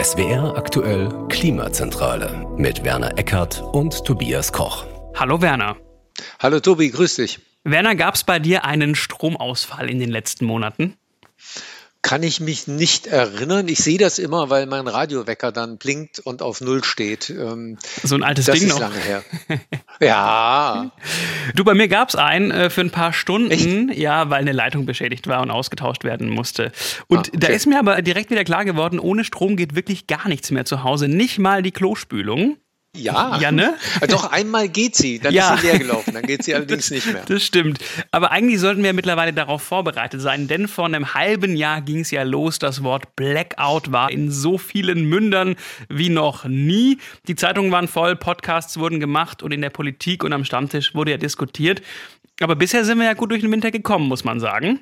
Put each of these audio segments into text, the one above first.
SWR aktuell Klimazentrale mit Werner Eckert und Tobias Koch. Hallo Werner. Hallo Tobi, grüß dich. Werner, gab es bei dir einen Stromausfall in den letzten Monaten? Kann ich mich nicht erinnern. Ich sehe das immer, weil mein Radiowecker dann blinkt und auf Null steht. Ähm, so ein altes das Ding ist noch. lange her. ja. Du, bei mir gab es einen äh, für ein paar Stunden, Echt? ja, weil eine Leitung beschädigt war und ausgetauscht werden musste. Und ah, okay. da ist mir aber direkt wieder klar geworden, ohne Strom geht wirklich gar nichts mehr zu Hause. Nicht mal die Klospülung. Ja. Ja, ne? Doch einmal geht sie, dann ja. ist sie leer gelaufen, dann geht sie allerdings nicht mehr. Das stimmt. Aber eigentlich sollten wir mittlerweile darauf vorbereitet sein, denn vor einem halben Jahr ging es ja los. Das Wort Blackout war in so vielen Mündern wie noch nie. Die Zeitungen waren voll, Podcasts wurden gemacht und in der Politik und am Stammtisch wurde ja diskutiert. Aber bisher sind wir ja gut durch den Winter gekommen, muss man sagen.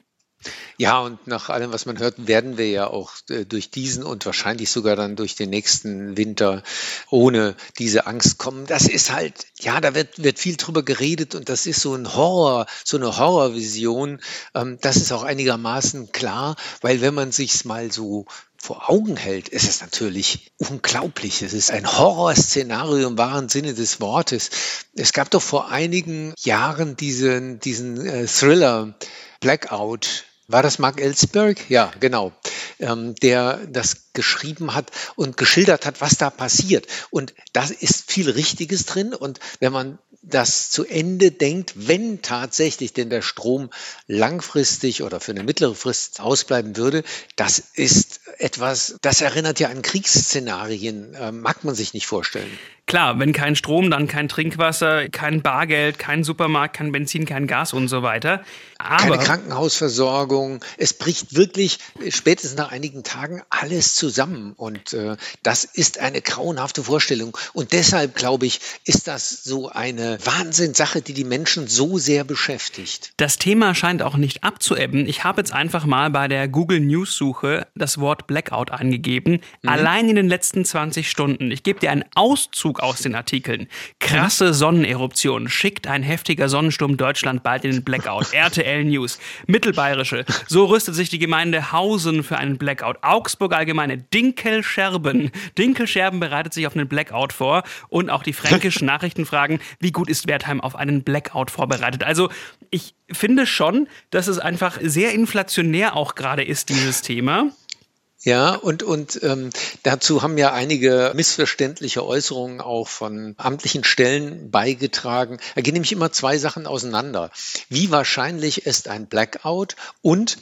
Ja, und nach allem, was man hört, werden wir ja auch äh, durch diesen und wahrscheinlich sogar dann durch den nächsten Winter ohne diese Angst kommen. Das ist halt, ja, da wird, wird viel drüber geredet und das ist so ein Horror, so eine Horrorvision. Ähm, das ist auch einigermaßen klar, weil wenn man sich's mal so vor Augen hält, ist es natürlich unglaublich. Es ist ein Horrorszenario im wahren Sinne des Wortes. Es gab doch vor einigen Jahren diesen, diesen äh, Thriller Blackout war das Mark Ellsberg? Ja, genau. Ähm, der das geschrieben hat und geschildert hat, was da passiert. Und da ist viel Richtiges drin. Und wenn man das zu Ende denkt, wenn tatsächlich denn der Strom langfristig oder für eine mittlere Frist ausbleiben würde, das ist etwas, das erinnert ja an Kriegsszenarien, äh, mag man sich nicht vorstellen. Klar, wenn kein Strom, dann kein Trinkwasser, kein Bargeld, kein Supermarkt, kein Benzin, kein Gas und so weiter. Aber Keine Krankenhausversorgung. Es bricht wirklich spätestens nach einigen Tagen alles zusammen. Und äh, das ist eine grauenhafte Vorstellung. Und deshalb, glaube ich, ist das so eine Wahnsinnssache, die die Menschen so sehr beschäftigt. Das Thema scheint auch nicht abzuebben. Ich habe jetzt einfach mal bei der Google News Suche das Wort Blackout eingegeben. Mhm. Allein in den letzten 20 Stunden. Ich gebe dir einen Auszug aus den Artikeln. Krasse Sonneneruption. Schickt ein heftiger Sonnensturm Deutschland bald in den Blackout. RTL News. Mittelbayerische. So rüstet sich die Gemeinde Hausen für einen Blackout. Augsburg Allgemeine. Dinkelscherben. Dinkelscherben bereitet sich auf einen Blackout vor. Und auch die fränkischen Nachrichten fragen, wie gut ist Wertheim auf einen Blackout vorbereitet? Also, ich finde schon, dass es einfach sehr inflationär auch gerade ist, dieses Thema. Ja, und, und ähm, dazu haben ja einige missverständliche Äußerungen auch von amtlichen Stellen beigetragen. Da gehen nämlich immer zwei Sachen auseinander. Wie wahrscheinlich ist ein Blackout und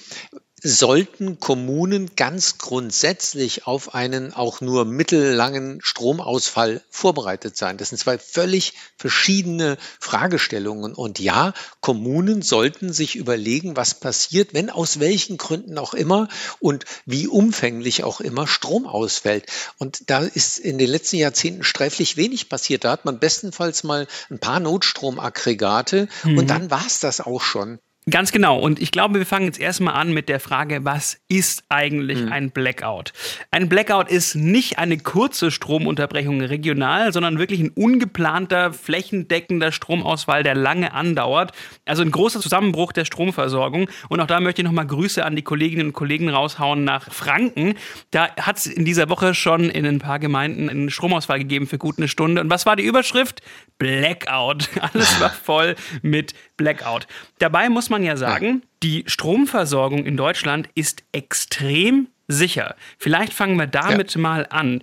sollten Kommunen ganz grundsätzlich auf einen auch nur mittellangen Stromausfall vorbereitet sein. Das sind zwei völlig verschiedene Fragestellungen. Und ja, Kommunen sollten sich überlegen, was passiert, wenn aus welchen Gründen auch immer und wie umfänglich auch immer Strom ausfällt. Und da ist in den letzten Jahrzehnten sträflich wenig passiert. Da hat man bestenfalls mal ein paar Notstromaggregate mhm. und dann war es das auch schon. Ganz genau. Und ich glaube, wir fangen jetzt erstmal an mit der Frage, was ist eigentlich mhm. ein Blackout? Ein Blackout ist nicht eine kurze Stromunterbrechung regional, sondern wirklich ein ungeplanter, flächendeckender Stromausfall, der lange andauert. Also ein großer Zusammenbruch der Stromversorgung. Und auch da möchte ich nochmal Grüße an die Kolleginnen und Kollegen raushauen nach Franken. Da hat es in dieser Woche schon in ein paar Gemeinden einen Stromausfall gegeben für gut eine Stunde. Und was war die Überschrift? Blackout. Alles war voll mit Blackout. Dabei muss man man ja sagen, die Stromversorgung in Deutschland ist extrem sicher. Vielleicht fangen wir damit ja. mal an.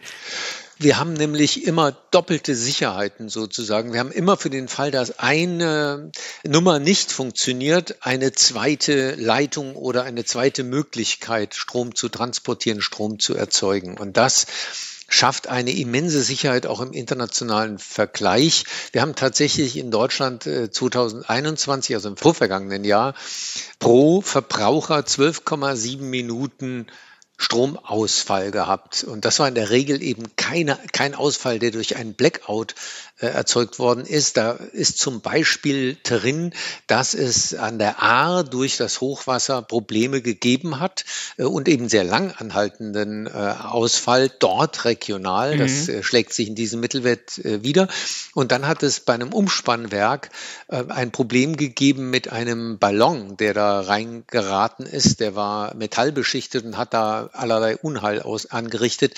Wir haben nämlich immer doppelte Sicherheiten sozusagen. Wir haben immer für den Fall, dass eine Nummer nicht funktioniert, eine zweite Leitung oder eine zweite Möglichkeit, Strom zu transportieren, Strom zu erzeugen. Und das schafft eine immense Sicherheit auch im internationalen Vergleich. Wir haben tatsächlich in Deutschland 2021, äh, also im vorvergangenen Jahr, pro Verbraucher 12,7 Minuten Stromausfall gehabt. Und das war in der Regel eben keine, kein Ausfall, der durch einen Blackout erzeugt worden ist. Da ist zum Beispiel drin, dass es an der Ahr durch das Hochwasser Probleme gegeben hat äh, und eben sehr lang anhaltenden äh, Ausfall dort regional. Mhm. Das äh, schlägt sich in diesem Mittelwert äh, wieder. Und dann hat es bei einem Umspannwerk äh, ein Problem gegeben mit einem Ballon, der da reingeraten ist. Der war metallbeschichtet und hat da allerlei Unheil aus, angerichtet.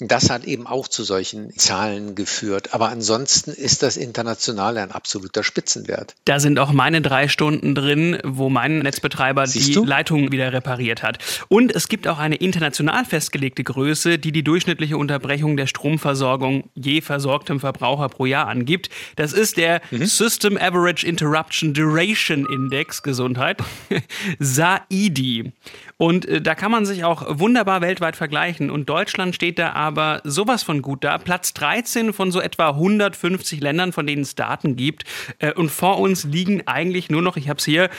Das hat eben auch zu solchen Zahlen geführt. Aber ansonsten ist das international ein absoluter Spitzenwert. Da sind auch meine drei Stunden drin, wo mein Netzbetreiber Siehst die du? Leitung wieder repariert hat. Und es gibt auch eine international festgelegte Größe, die die durchschnittliche Unterbrechung der Stromversorgung je versorgtem Verbraucher pro Jahr angibt. Das ist der mhm. System Average Interruption Duration Index Gesundheit, SAIDI. Und äh, da kann man sich auch wunderbar weltweit vergleichen. Und Deutschland steht da aber sowas von gut da. Platz 13 von so etwa 150 Ländern, von denen es Daten gibt. Äh, und vor uns liegen eigentlich nur noch, ich habe es hier,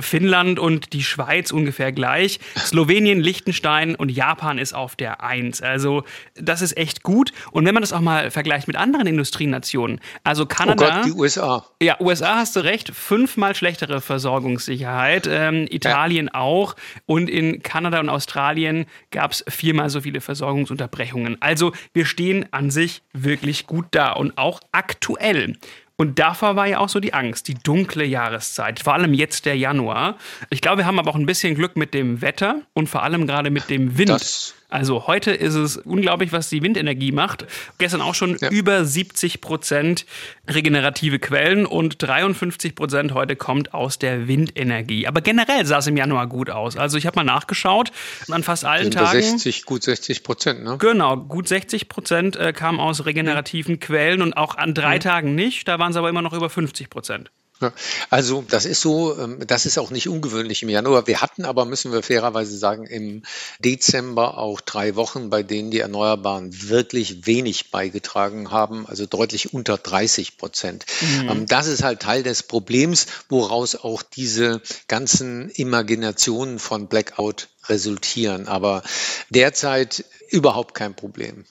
Finnland und die Schweiz ungefähr gleich. Slowenien, Liechtenstein und Japan ist auf der Eins. Also das ist echt gut. Und wenn man das auch mal vergleicht mit anderen Industrienationen, also Kanada. Oh Gott, die USA. Ja, USA hast du recht, fünfmal schlechtere Versorgungssicherheit. Ähm, Italien ja. auch. Und in Kanada und Australien gab es viermal so viele Versorgungsunterbrechungen. Also wir stehen an sich wirklich gut da und auch aktuell. Und davor war ja auch so die Angst, die dunkle Jahreszeit, vor allem jetzt der Januar. Ich glaube, wir haben aber auch ein bisschen Glück mit dem Wetter und vor allem gerade mit dem Wind. Das also heute ist es unglaublich, was die Windenergie macht. Gestern auch schon ja. über 70 Prozent regenerative Quellen und 53 Prozent heute kommt aus der Windenergie. Aber generell sah es im Januar gut aus. Also ich habe mal nachgeschaut, an fast allen Tagen. 60, gut 60 Prozent, ne? Genau, gut 60 Prozent äh, kamen aus regenerativen mhm. Quellen und auch an drei mhm. Tagen nicht. Da waren es aber immer noch über 50 Prozent. Also das ist so, ähm, das ist auch nicht ungewöhnlich im Januar. Wir hatten aber, müssen wir fairerweise sagen, im Dezember auch drei Wochen, bei denen die Erneuerbaren wirklich wenig beigetragen haben, also deutlich unter 30 Prozent. Mhm. Ähm, das ist halt Teil des Problems, woraus auch diese ganzen Imaginationen von Blackout resultieren. Aber derzeit überhaupt kein Problem.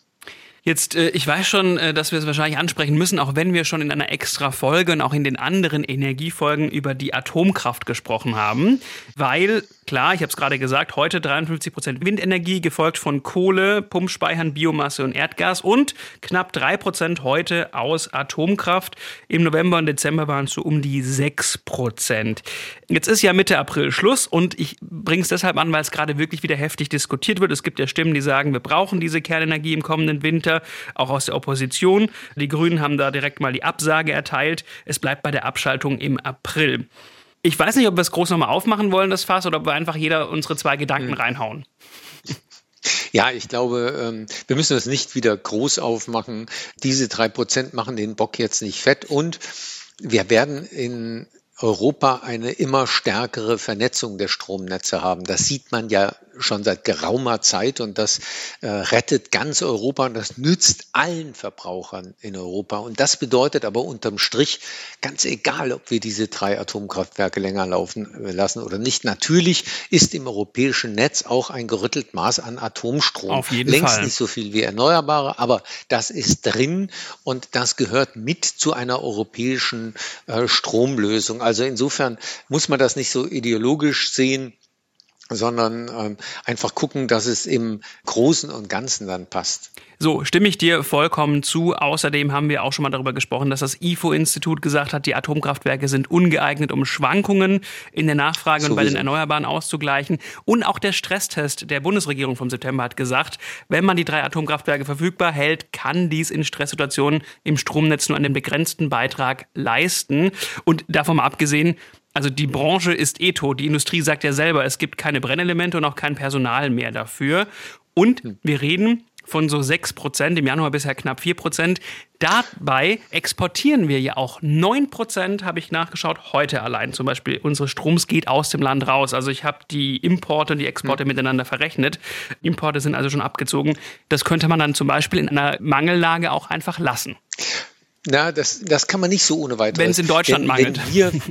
Jetzt, äh, ich weiß schon, äh, dass wir es wahrscheinlich ansprechen müssen, auch wenn wir schon in einer extra Folge und auch in den anderen Energiefolgen über die Atomkraft gesprochen haben, weil klar, ich habe es gerade gesagt, heute 53 Prozent Windenergie, gefolgt von Kohle, Pumpspeichern, Biomasse und Erdgas und knapp drei Prozent heute aus Atomkraft. Im November und Dezember waren es so um die sechs Prozent. Jetzt ist ja Mitte April Schluss und ich bringe es deshalb an, weil es gerade wirklich wieder heftig diskutiert wird. Es gibt ja Stimmen, die sagen, wir brauchen diese Kernenergie im kommenden Winter. Vertreter, auch aus der Opposition. Die Grünen haben da direkt mal die Absage erteilt. Es bleibt bei der Abschaltung im April. Ich weiß nicht, ob wir es groß nochmal aufmachen wollen, das Fass, oder ob wir einfach jeder unsere zwei Gedanken hm. reinhauen. Ja, ich glaube, ähm, wir müssen das nicht wieder groß aufmachen. Diese drei Prozent machen den Bock jetzt nicht fett und wir werden in Europa eine immer stärkere Vernetzung der Stromnetze haben. Das sieht man ja schon seit geraumer Zeit und das äh, rettet ganz Europa und das nützt allen Verbrauchern in Europa. Und das bedeutet aber unterm Strich, ganz egal, ob wir diese drei Atomkraftwerke länger laufen äh, lassen oder nicht, natürlich ist im europäischen Netz auch ein gerüttelt Maß an Atomstrom. Auf jeden Längst Fall. nicht so viel wie Erneuerbare, aber das ist drin und das gehört mit zu einer europäischen äh, Stromlösung. Also insofern muss man das nicht so ideologisch sehen sondern ähm, einfach gucken, dass es im Großen und Ganzen dann passt. So, stimme ich dir vollkommen zu. Außerdem haben wir auch schon mal darüber gesprochen, dass das IFO-Institut gesagt hat, die Atomkraftwerke sind ungeeignet, um Schwankungen in der Nachfrage Sowieso. und bei den Erneuerbaren auszugleichen. Und auch der Stresstest der Bundesregierung vom September hat gesagt, wenn man die drei Atomkraftwerke verfügbar hält, kann dies in Stresssituationen im Stromnetz nur einen begrenzten Beitrag leisten. Und davon mal abgesehen, also die Branche ist eh tot. Die Industrie sagt ja selber, es gibt keine Brennelemente und auch kein Personal mehr dafür. Und hm. wir reden von so 6 Prozent, im Januar bisher knapp 4 Prozent. Dabei exportieren wir ja auch 9 Prozent, habe ich nachgeschaut, heute allein. Zum Beispiel unsere Stroms geht aus dem Land raus. Also ich habe die Importe und die Exporte mhm. miteinander verrechnet. Importe sind also schon abgezogen. Das könnte man dann zum Beispiel in einer Mangellage auch einfach lassen. Na, das, das kann man nicht so ohne weiteres. Wenn es in Deutschland wenn, mangelt. Wenn wir,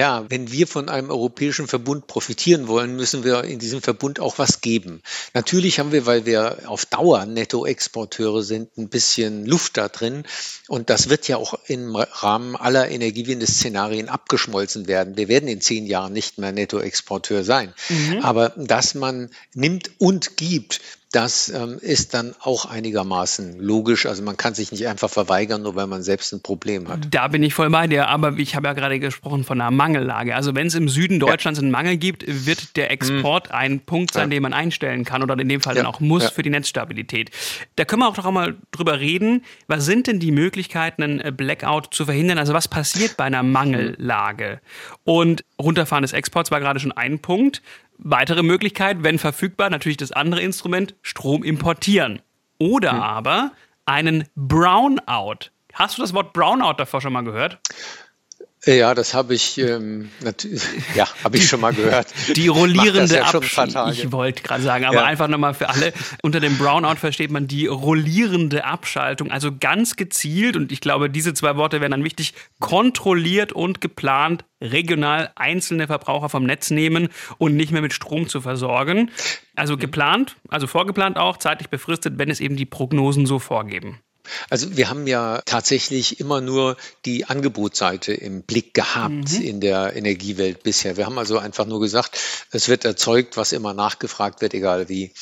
Ja, wenn wir von einem europäischen Verbund profitieren wollen, müssen wir in diesem Verbund auch was geben. Natürlich haben wir, weil wir auf Dauer Nettoexporteure sind, ein bisschen Luft da drin. Und das wird ja auch im Rahmen aller Energiewende-Szenarien abgeschmolzen werden. Wir werden in zehn Jahren nicht mehr Nettoexporteur sein. Mhm. Aber dass man nimmt und gibt, das ähm, ist dann auch einigermaßen logisch. Also man kann sich nicht einfach verweigern, nur weil man selbst ein Problem hat. Da bin ich voll bei dir, aber ich habe ja gerade gesprochen von einer Mangellage. Also wenn es im Süden Deutschlands ja. einen Mangel gibt, wird der Export hm. ein Punkt sein, ja. den man einstellen kann oder in dem Fall ja. dann auch muss für die Netzstabilität. Da können wir auch doch mal drüber reden. Was sind denn die Möglichkeiten, einen Blackout zu verhindern? Also was passiert bei einer Mangellage? Und Runterfahren des Exports war gerade schon ein Punkt. Weitere Möglichkeit, wenn verfügbar, natürlich das andere Instrument, Strom importieren. Oder hm. aber einen Brownout. Hast du das Wort Brownout davor schon mal gehört? Ja, das habe ich, ähm, ja, habe ich schon mal gehört. Die rollierende ja Abschaltung. Ich wollte gerade sagen, aber ja. einfach nochmal für alle. Unter dem Brownout versteht man die rollierende Abschaltung, also ganz gezielt. Und ich glaube, diese zwei Worte werden dann wichtig: kontrolliert und geplant regional einzelne Verbraucher vom Netz nehmen und nicht mehr mit Strom zu versorgen. Also geplant, also vorgeplant auch, zeitlich befristet, wenn es eben die Prognosen so vorgeben. Also wir haben ja tatsächlich immer nur die Angebotsseite im Blick gehabt mhm. in der Energiewelt bisher. Wir haben also einfach nur gesagt, es wird erzeugt, was immer nachgefragt wird, egal wie.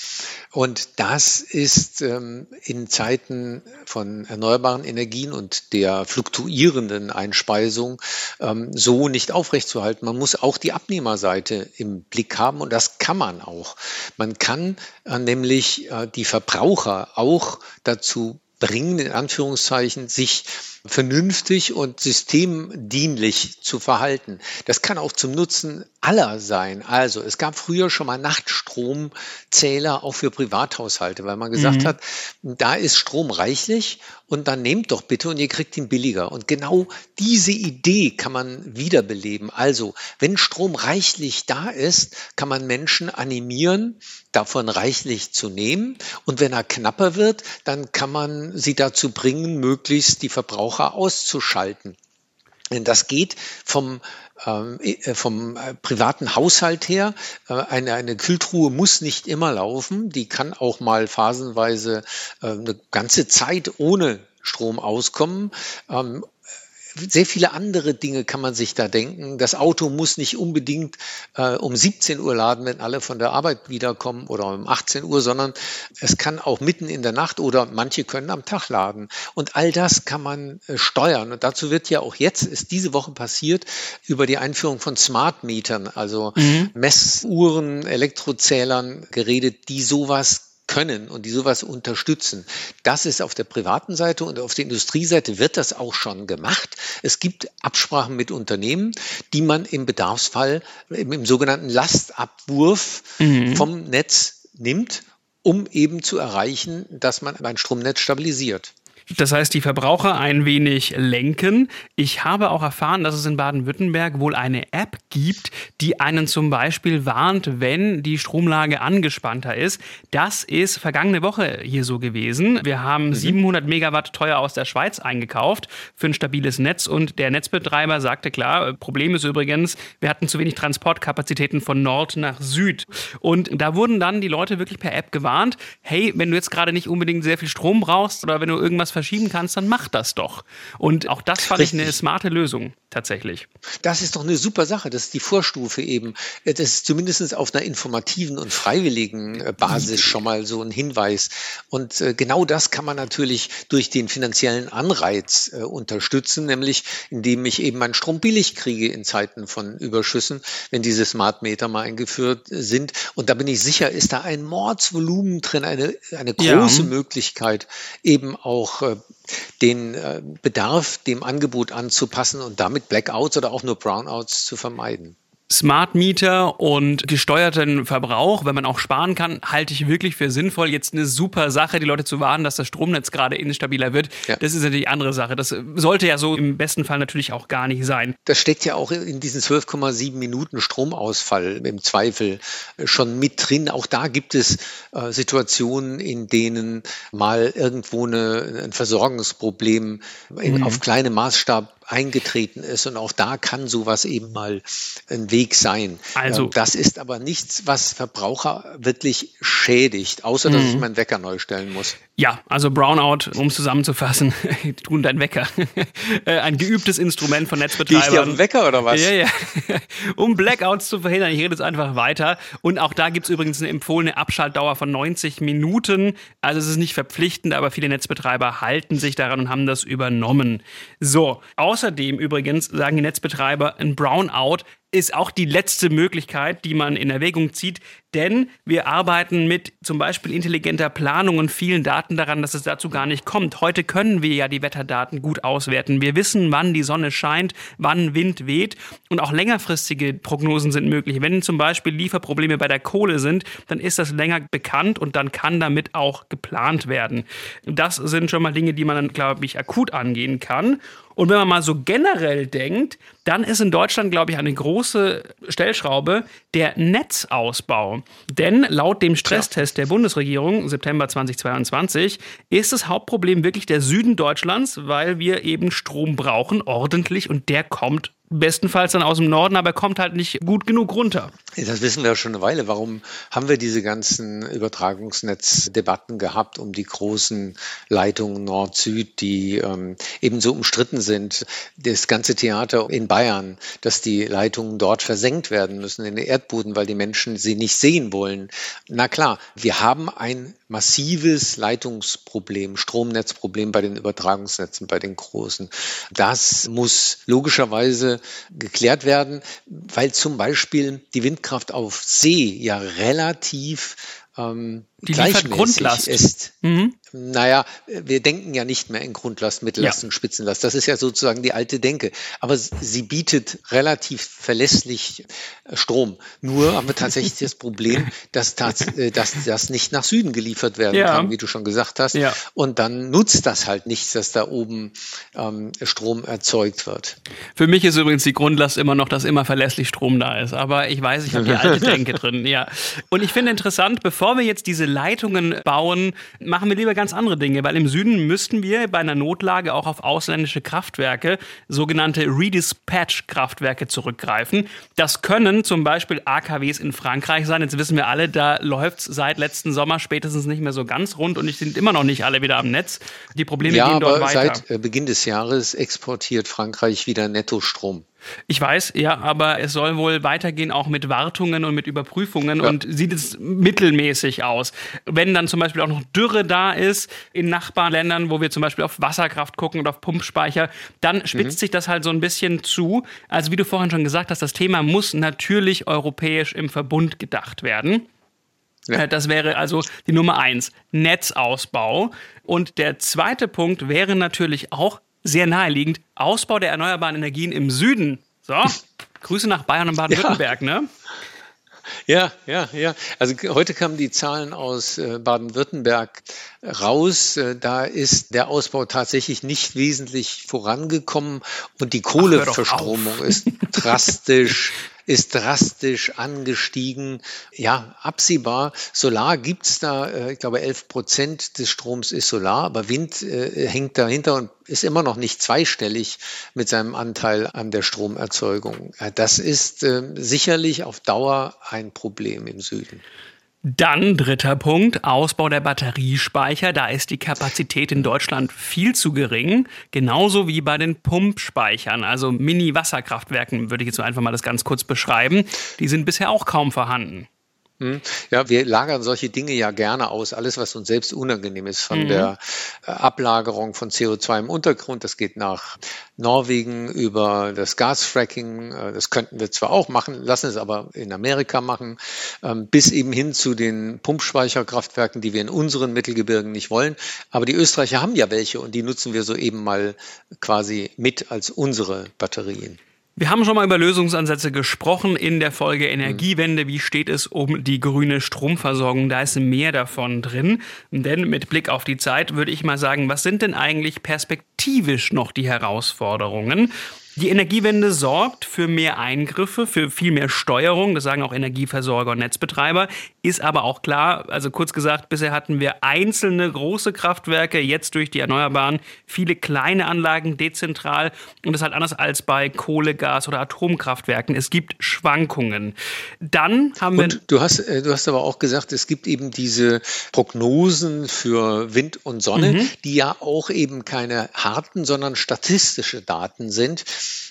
Und das ist ähm, in Zeiten von erneuerbaren Energien und der fluktuierenden Einspeisung ähm, so nicht aufrechtzuerhalten. Man muss auch die Abnehmerseite im Blick haben und das kann man auch. Man kann äh, nämlich äh, die Verbraucher auch dazu bringen, in Anführungszeichen, sich vernünftig und systemdienlich zu verhalten. Das kann auch zum Nutzen aller sein. Also es gab früher schon mal Nachtstromzähler auch für Privathaushalte, weil man gesagt mhm. hat, da ist Strom reichlich und dann nehmt doch bitte und ihr kriegt ihn billiger. Und genau diese Idee kann man wiederbeleben. Also wenn Strom reichlich da ist, kann man Menschen animieren, davon reichlich zu nehmen. Und wenn er knapper wird, dann kann man sie dazu bringen, möglichst die Verbraucher auszuschalten. Denn das geht vom ähm, äh, vom äh, privaten Haushalt her. Äh, eine, eine Kühltruhe muss nicht immer laufen. Die kann auch mal phasenweise eine ganze Zeit ohne Strom auskommen. Ähm, sehr viele andere Dinge kann man sich da denken. Das Auto muss nicht unbedingt äh, um 17 Uhr laden, wenn alle von der Arbeit wiederkommen oder um 18 Uhr, sondern es kann auch mitten in der Nacht oder manche können am Tag laden. Und all das kann man äh, steuern. Und dazu wird ja auch jetzt, ist diese Woche passiert, über die Einführung von Smart Metern, also mhm. Messuhren, Elektrozählern geredet, die sowas können und die sowas unterstützen. Das ist auf der privaten Seite und auf der Industrieseite wird das auch schon gemacht. Es gibt Absprachen mit Unternehmen, die man im Bedarfsfall im, im sogenannten Lastabwurf mhm. vom Netz nimmt, um eben zu erreichen, dass man ein Stromnetz stabilisiert. Das heißt, die Verbraucher ein wenig lenken. Ich habe auch erfahren, dass es in Baden-Württemberg wohl eine App gibt, die einen zum Beispiel warnt, wenn die Stromlage angespannter ist. Das ist vergangene Woche hier so gewesen. Wir haben 700 mhm. Megawatt teuer aus der Schweiz eingekauft für ein stabiles Netz und der Netzbetreiber sagte klar, Problem ist übrigens, wir hatten zu wenig Transportkapazitäten von Nord nach Süd. Und da wurden dann die Leute wirklich per App gewarnt, hey, wenn du jetzt gerade nicht unbedingt sehr viel Strom brauchst oder wenn du irgendwas verschieben kannst, dann mach das doch. Und auch das fand Richtig. ich eine smarte Lösung tatsächlich. Das ist doch eine super Sache. Das ist die Vorstufe eben. Das ist zumindest auf einer informativen und freiwilligen äh, Basis schon mal so ein Hinweis. Und äh, genau das kann man natürlich durch den finanziellen Anreiz äh, unterstützen, nämlich indem ich eben meinen Strom billig kriege in Zeiten von Überschüssen, wenn diese Smart Meter mal eingeführt sind. Und da bin ich sicher, ist da ein Mordsvolumen drin, eine, eine große ja. Möglichkeit, eben auch den äh, Bedarf dem Angebot anzupassen und damit Blackouts oder auch nur Brownouts zu vermeiden. Smart Meter und gesteuerten Verbrauch, wenn man auch sparen kann, halte ich wirklich für sinnvoll. Jetzt eine super Sache, die Leute zu warnen, dass das Stromnetz gerade instabiler wird. Ja. Das ist natürlich andere Sache. Das sollte ja so im besten Fall natürlich auch gar nicht sein. Das steckt ja auch in diesen 12,7 Minuten Stromausfall im Zweifel schon mit drin. Auch da gibt es äh, Situationen, in denen mal irgendwo eine, ein Versorgungsproblem in, mhm. auf kleinem Maßstab eingetreten ist. Und auch da kann sowas eben mal ein Weg sein. Also, ähm, das ist aber nichts, was Verbraucher wirklich schädigt, außer dass ich mhm. meinen Wecker neu stellen muss. Ja, also Brownout, um es zusammenzufassen, tun dein Wecker. Äh, ein geübtes Instrument von Netzbetreibern. Gehe ich dir auf den Wecker oder was? Ja, ja. Um Blackouts zu verhindern. Ich rede jetzt einfach weiter. Und auch da gibt es übrigens eine empfohlene Abschaltdauer von 90 Minuten. Also es ist nicht verpflichtend, aber viele Netzbetreiber halten sich daran und haben das übernommen. So, außerdem übrigens sagen die Netzbetreiber, ein Brownout ist auch die letzte Möglichkeit, die man in Erwägung zieht, denn wir arbeiten mit zum Beispiel intelligenter Planung und vielen Daten daran, dass es dazu gar nicht kommt. Heute können wir ja die Wetterdaten gut auswerten. Wir wissen, wann die Sonne scheint, wann Wind weht und auch längerfristige Prognosen sind möglich. Wenn zum Beispiel Lieferprobleme bei der Kohle sind, dann ist das länger bekannt und dann kann damit auch geplant werden. Das sind schon mal Dinge, die man dann, glaube ich, akut angehen kann. Und wenn man mal so generell denkt, dann ist in Deutschland, glaube ich, eine große Stellschraube der Netzausbau. Denn laut dem Stresstest der Bundesregierung September 2022 ist das Hauptproblem wirklich der Süden Deutschlands, weil wir eben Strom brauchen, ordentlich, und der kommt bestenfalls dann aus dem Norden, aber er kommt halt nicht gut genug runter. Das wissen wir schon eine Weile. Warum haben wir diese ganzen Übertragungsnetzdebatten gehabt um die großen Leitungen Nord-Süd, die ähm, eben so umstritten sind? Das ganze Theater in Bayern, dass die Leitungen dort versenkt werden müssen in den Erdboden, weil die Menschen sie nicht sehen wollen. Na klar, wir haben ein massives Leitungsproblem, Stromnetzproblem bei den Übertragungsnetzen, bei den großen. Das muss logischerweise geklärt werden, weil zum Beispiel die Windkraft auf See ja relativ ähm, die liefert Grundlast. ist. Mhm. Naja, wir denken ja nicht mehr in Grundlast, Mittellast ja. und Spitzenlast. Das ist ja sozusagen die alte Denke. Aber sie bietet relativ verlässlich äh, Strom. Nur haben wir tatsächlich das Problem, dass das, äh, dass das nicht nach Süden geliefert werden ja. kann, wie du schon gesagt hast. Ja. Und dann nutzt das halt nichts, dass da oben ähm, Strom erzeugt wird. Für mich ist übrigens die Grundlast immer noch, dass immer verlässlich Strom da ist. Aber ich weiß, ich habe die alte Denke drin. Ja. Und ich finde interessant, bevor wir jetzt diese Leitungen bauen, machen wir lieber ganz andere Dinge, weil im Süden müssten wir bei einer Notlage auch auf ausländische Kraftwerke, sogenannte Redispatch-Kraftwerke zurückgreifen. Das können zum Beispiel AKWs in Frankreich sein. Jetzt wissen wir alle, da läuft es seit letzten Sommer spätestens nicht mehr so ganz rund und die sind immer noch nicht alle wieder am Netz. Die Probleme ja, gehen dort aber weiter. Seit äh, Beginn des Jahres exportiert Frankreich wieder Nettostrom. Ich weiß, ja, aber es soll wohl weitergehen auch mit Wartungen und mit Überprüfungen ja. und sieht es mittelmäßig aus. Wenn dann zum Beispiel auch noch Dürre da ist in Nachbarländern, wo wir zum Beispiel auf Wasserkraft gucken und auf Pumpspeicher, dann spitzt mhm. sich das halt so ein bisschen zu. Also wie du vorhin schon gesagt hast, das Thema muss natürlich europäisch im Verbund gedacht werden. Ja. Äh, das wäre also die Nummer eins, Netzausbau. Und der zweite Punkt wäre natürlich auch sehr naheliegend. Ausbau der erneuerbaren Energien im Süden. So, Grüße nach Bayern und Baden-Württemberg, ja. ne? Ja, ja, ja. Also heute kamen die Zahlen aus äh, Baden-Württemberg raus. Äh, da ist der Ausbau tatsächlich nicht wesentlich vorangekommen und die Kohleverstromung ist drastisch ist drastisch angestiegen. Ja, absehbar. Solar gibt's da, äh, ich glaube, 11 Prozent des Stroms ist Solar, aber Wind äh, hängt dahinter und ist immer noch nicht zweistellig mit seinem Anteil an der Stromerzeugung. Das ist äh, sicherlich auf Dauer ein Problem im Süden. Dann dritter Punkt, Ausbau der Batteriespeicher. Da ist die Kapazität in Deutschland viel zu gering, genauso wie bei den Pumpspeichern, also Mini-Wasserkraftwerken, würde ich jetzt einfach mal das ganz kurz beschreiben. Die sind bisher auch kaum vorhanden. Hm. Ja, wir lagern solche Dinge ja gerne aus. Alles, was uns selbst unangenehm ist, von mhm. der äh, Ablagerung von CO2 im Untergrund, das geht nach Norwegen über das Gasfracking. Äh, das könnten wir zwar auch machen, lassen es aber in Amerika machen, ähm, bis eben hin zu den Pumpspeicherkraftwerken, die wir in unseren Mittelgebirgen nicht wollen. Aber die Österreicher haben ja welche und die nutzen wir so eben mal quasi mit als unsere Batterien. Wir haben schon mal über Lösungsansätze gesprochen in der Folge Energiewende. Wie steht es um die grüne Stromversorgung? Da ist mehr davon drin. Denn mit Blick auf die Zeit würde ich mal sagen, was sind denn eigentlich perspektivisch noch die Herausforderungen? Die Energiewende sorgt für mehr Eingriffe, für viel mehr Steuerung, das sagen auch Energieversorger und Netzbetreiber, ist aber auch klar, also kurz gesagt, bisher hatten wir einzelne große Kraftwerke, jetzt durch die Erneuerbaren viele kleine Anlagen dezentral und das ist halt anders als bei Kohle, Gas oder Atomkraftwerken. Es gibt Schwankungen. Dann haben und wir. Du hast, äh, du hast aber auch gesagt, es gibt eben diese Prognosen für Wind und Sonne, mhm. die ja auch eben keine harten, sondern statistische Daten sind.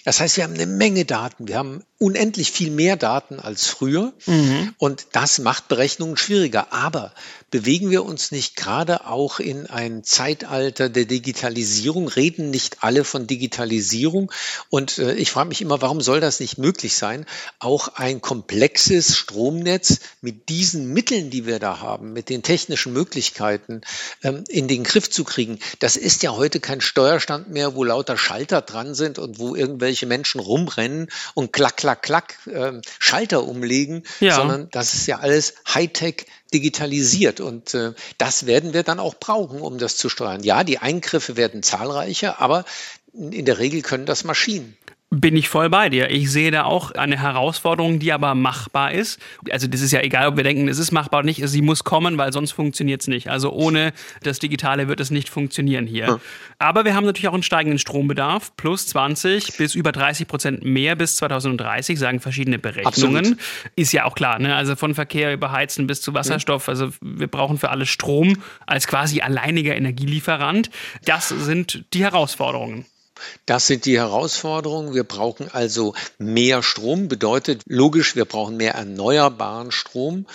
Das heißt, wir haben eine Menge Daten. Wir haben unendlich viel mehr Daten als früher. Mhm. Und das macht Berechnungen schwieriger. Aber bewegen wir uns nicht gerade auch in ein Zeitalter der Digitalisierung? Reden nicht alle von Digitalisierung? Und äh, ich frage mich immer, warum soll das nicht möglich sein? Auch ein komplexes Stromnetz mit diesen Mitteln, die wir da haben, mit den technischen Möglichkeiten ähm, in den Griff zu kriegen. Das ist ja heute kein Steuerstand mehr, wo lauter Schalter dran sind und wo irgendwelche Menschen rumrennen und klack, klack, klack äh, Schalter umlegen, ja. sondern das ist ja alles Hightech digitalisiert und äh, das werden wir dann auch brauchen, um das zu steuern. Ja, die Eingriffe werden zahlreicher, aber in der Regel können das Maschinen. Bin ich voll bei dir. Ich sehe da auch eine Herausforderung, die aber machbar ist. Also das ist ja egal, ob wir denken, es ist machbar oder nicht. Sie muss kommen, weil sonst funktioniert es nicht. Also ohne das Digitale wird es nicht funktionieren hier. Hm. Aber wir haben natürlich auch einen steigenden Strombedarf. Plus 20 bis über 30 Prozent mehr bis 2030, sagen verschiedene Berechnungen. Absolut. Ist ja auch klar. Ne? Also von Verkehr über Heizen bis zu Wasserstoff. Also wir brauchen für alles Strom als quasi alleiniger Energielieferant. Das sind die Herausforderungen. Das sind die Herausforderungen. Wir brauchen also mehr Strom, bedeutet logisch, wir brauchen mehr erneuerbaren Strom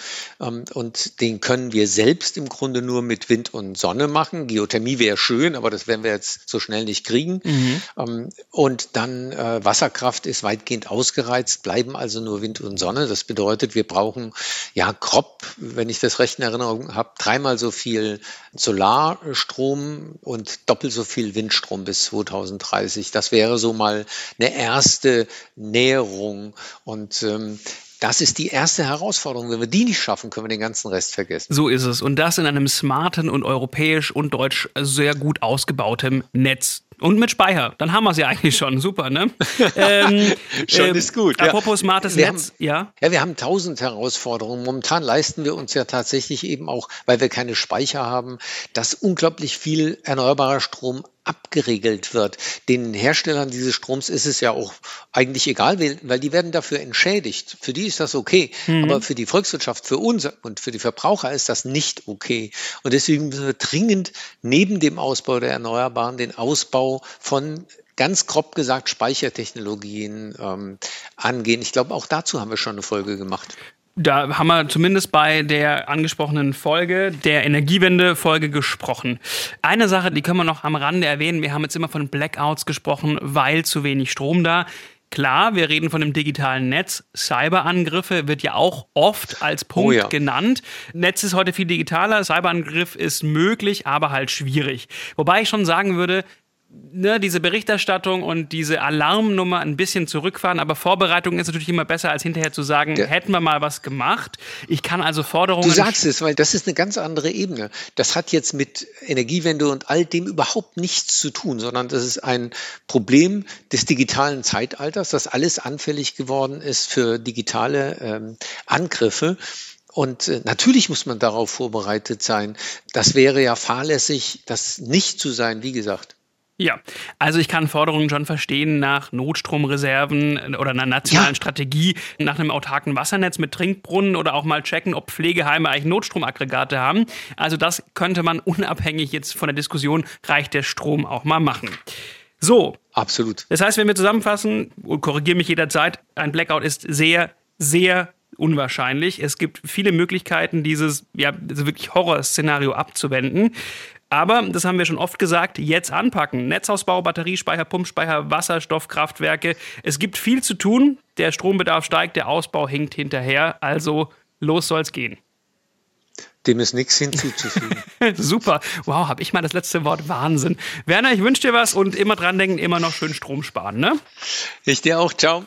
ähm, und den können wir selbst im Grunde nur mit Wind und Sonne machen. Geothermie wäre schön, aber das werden wir jetzt so schnell nicht kriegen. Mhm. Ähm, und dann äh, Wasserkraft ist weitgehend ausgereizt, bleiben also nur Wind und Sonne. Das bedeutet, wir brauchen ja grob, wenn ich das recht in Erinnerung habe, dreimal so viel Solarstrom und doppelt so viel Windstrom bis 2030. 30. Das wäre so mal eine erste Näherung. Und ähm, das ist die erste Herausforderung. Wenn wir die nicht schaffen, können wir den ganzen Rest vergessen. So ist es. Und das in einem smarten und europäisch und deutsch sehr gut ausgebautem Netz. Und mit Speicher. Dann haben wir es ja eigentlich schon. Super, ne? Ähm, schon äh, ist gut. Apropos ja. smartes wir Netz, haben, ja? Ja, wir haben tausend Herausforderungen. Momentan leisten wir uns ja tatsächlich eben auch, weil wir keine Speicher haben, dass unglaublich viel erneuerbarer Strom abgeregelt wird. Den Herstellern dieses Stroms ist es ja auch eigentlich egal, weil die werden dafür entschädigt. Für die ist das okay. Mhm. Aber für die Volkswirtschaft, für uns und für die Verbraucher ist das nicht okay. Und deswegen müssen wir dringend neben dem Ausbau der Erneuerbaren den Ausbau von ganz grob gesagt Speichertechnologien ähm, angehen. Ich glaube, auch dazu haben wir schon eine Folge gemacht. Da haben wir zumindest bei der angesprochenen Folge, der Energiewende-Folge gesprochen. Eine Sache, die können wir noch am Rande erwähnen. Wir haben jetzt immer von Blackouts gesprochen, weil zu wenig Strom da. Klar, wir reden von dem digitalen Netz. Cyberangriffe wird ja auch oft als Punkt oh ja. genannt. Netz ist heute viel digitaler. Cyberangriff ist möglich, aber halt schwierig. Wobei ich schon sagen würde, ne, diese Berichterstattung und diese Alarmnummer ein bisschen zurückfahren. Aber Vorbereitung ist natürlich immer besser, als hinterher zu sagen, ja. hätten wir mal was gemacht. Ich kann also Forderungen. Du sagst es, weil das ist eine ganz andere Ebene. Das hat jetzt mit Energiewende und all dem überhaupt nichts zu tun, sondern das ist ein Problem des digitalen Zeitalters, dass alles anfällig geworden ist für digitale ähm, Angriffe. Und äh, natürlich muss man darauf vorbereitet sein. Das wäre ja fahrlässig, das nicht zu sein, wie gesagt. Ja, also ich kann Forderungen schon verstehen nach Notstromreserven oder einer nationalen ja. Strategie, nach einem autarken Wassernetz mit Trinkbrunnen oder auch mal checken, ob Pflegeheime eigentlich Notstromaggregate haben. Also das könnte man unabhängig jetzt von der Diskussion, reicht der Strom auch mal machen. So. Absolut. Das heißt, wenn wir zusammenfassen, und korrigiere mich jederzeit, ein Blackout ist sehr, sehr unwahrscheinlich. Es gibt viele Möglichkeiten, dieses ja, wirklich Horrorszenario abzuwenden. Aber, das haben wir schon oft gesagt, jetzt anpacken. Netzausbau, Batteriespeicher, Pumpspeicher, Wasserstoffkraftwerke. Es gibt viel zu tun. Der Strombedarf steigt, der Ausbau hinkt hinterher. Also los soll's gehen. Dem ist nichts hinzuzufügen. Super. Wow, habe ich mal das letzte Wort. Wahnsinn. Werner, ich wünsche dir was und immer dran denken, immer noch schön Strom sparen, ne? Ich dir auch. Ciao.